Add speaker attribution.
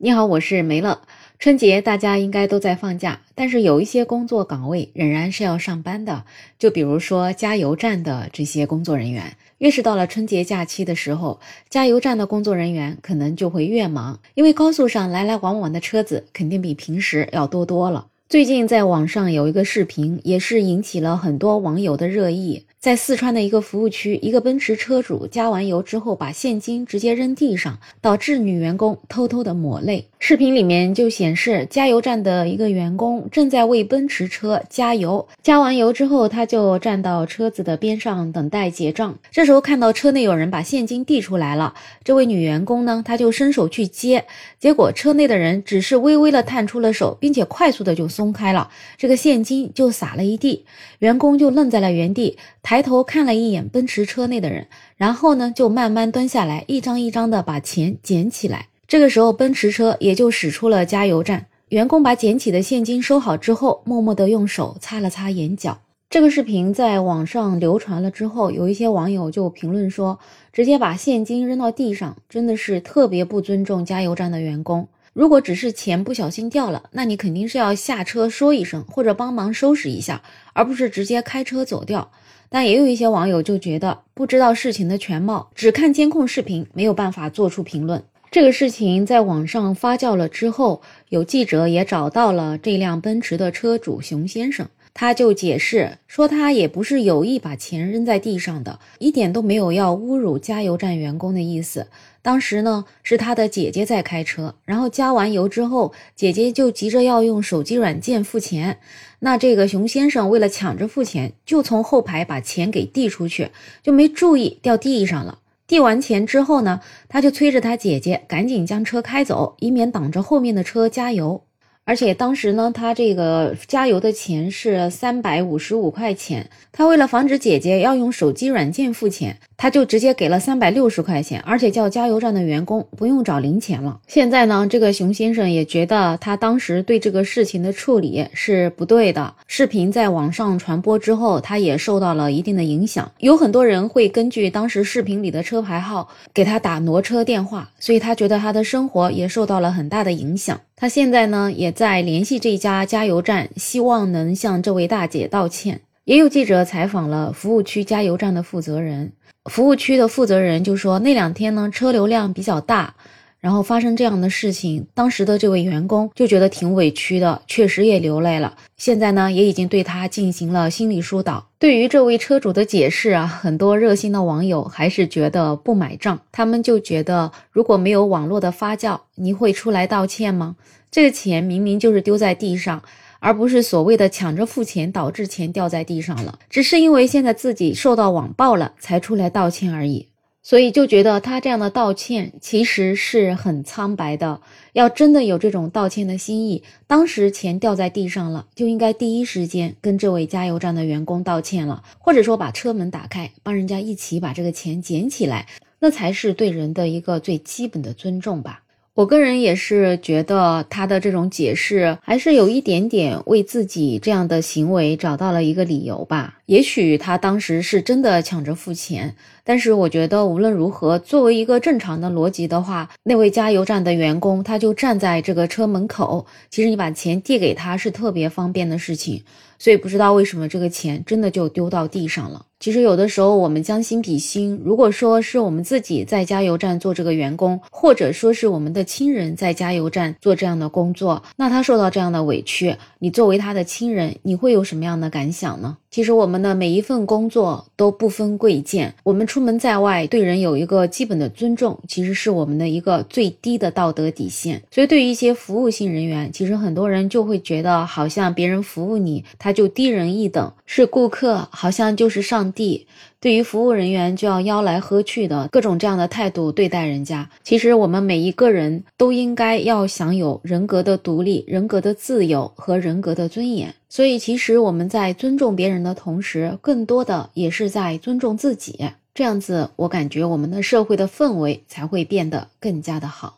Speaker 1: 你好，我是梅乐。春节大家应该都在放假，但是有一些工作岗位仍然是要上班的，就比如说加油站的这些工作人员。越是到了春节假期的时候，加油站的工作人员可能就会越忙，因为高速上来来往往的车子肯定比平时要多多了。最近在网上有一个视频，也是引起了很多网友的热议。在四川的一个服务区，一个奔驰车主加完油之后，把现金直接扔地上，导致女员工偷偷的抹泪。视频里面就显示，加油站的一个员工正在为奔驰车加油，加完油之后，他就站到车子的边上等待结账。这时候看到车内有人把现金递出来了，这位女员工呢，她就伸手去接，结果车内的人只是微微的探出了手，并且快速的就松开了，这个现金就洒了一地，员工就愣在了原地。抬头看了一眼奔驰车内的人，然后呢，就慢慢蹲下来，一张一张的把钱捡起来。这个时候，奔驰车也就驶出了加油站。员工把捡起的现金收好之后，默默的用手擦了擦眼角。这个视频在网上流传了之后，有一些网友就评论说，直接把现金扔到地上，真的是特别不尊重加油站的员工。如果只是钱不小心掉了，那你肯定是要下车说一声，或者帮忙收拾一下，而不是直接开车走掉。但也有一些网友就觉得不知道事情的全貌，只看监控视频没有办法做出评论。这个事情在网上发酵了之后，有记者也找到了这辆奔驰的车主熊先生。他就解释说，他也不是有意把钱扔在地上的，一点都没有要侮辱加油站员工的意思。当时呢，是他的姐姐在开车，然后加完油之后，姐姐就急着要用手机软件付钱。那这个熊先生为了抢着付钱，就从后排把钱给递出去，就没注意掉地上了。递完钱之后呢，他就催着他姐姐赶紧将车开走，以免挡着后面的车加油。而且当时呢，他这个加油的钱是三百五十五块钱。他为了防止姐姐要用手机软件付钱，他就直接给了三百六十块钱，而且叫加油站的员工不用找零钱了。现在呢，这个熊先生也觉得他当时对这个事情的处理是不对的。视频在网上传播之后，他也受到了一定的影响，有很多人会根据当时视频里的车牌号给他打挪车电话，所以他觉得他的生活也受到了很大的影响。他现在呢，也在联系这家加油站，希望能向这位大姐道歉。也有记者采访了服务区加油站的负责人，服务区的负责人就说，那两天呢，车流量比较大。然后发生这样的事情，当时的这位员工就觉得挺委屈的，确实也流泪了。现在呢，也已经对他进行了心理疏导。对于这位车主的解释啊，很多热心的网友还是觉得不买账。他们就觉得，如果没有网络的发酵，你会出来道歉吗？这个钱明明就是丢在地上，而不是所谓的抢着付钱导致钱掉在地上了，只是因为现在自己受到网暴了才出来道歉而已。所以就觉得他这样的道歉其实是很苍白的。要真的有这种道歉的心意，当时钱掉在地上了，就应该第一时间跟这位加油站的员工道歉了，或者说把车门打开，帮人家一起把这个钱捡起来，那才是对人的一个最基本的尊重吧。我个人也是觉得他的这种解释还是有一点点为自己这样的行为找到了一个理由吧。也许他当时是真的抢着付钱，但是我觉得无论如何，作为一个正常的逻辑的话，那位加油站的员工他就站在这个车门口，其实你把钱递给他是特别方便的事情。所以不知道为什么这个钱真的就丢到地上了。其实有的时候我们将心比心，如果说是我们自己在加油站做这个员工，或者说是我们的亲人在加油站做这样的工作，那他受到这样的委屈，你作为他的亲人，你会有什么样的感想呢？其实我们的每一份工作都不分贵贱，我们出门在外对人有一个基本的尊重，其实是我们的一个最低的道德底线。所以对于一些服务性人员，其实很多人就会觉得，好像别人服务你，他就低人一等，是顾客，好像就是上帝。对于服务人员就要吆来喝去的各种这样的态度对待人家，其实我们每一个人都应该要享有人格的独立、人格的自由和人格的尊严。所以，其实我们在尊重别人的同时，更多的也是在尊重自己。这样子，我感觉我们的社会的氛围才会变得更加的好。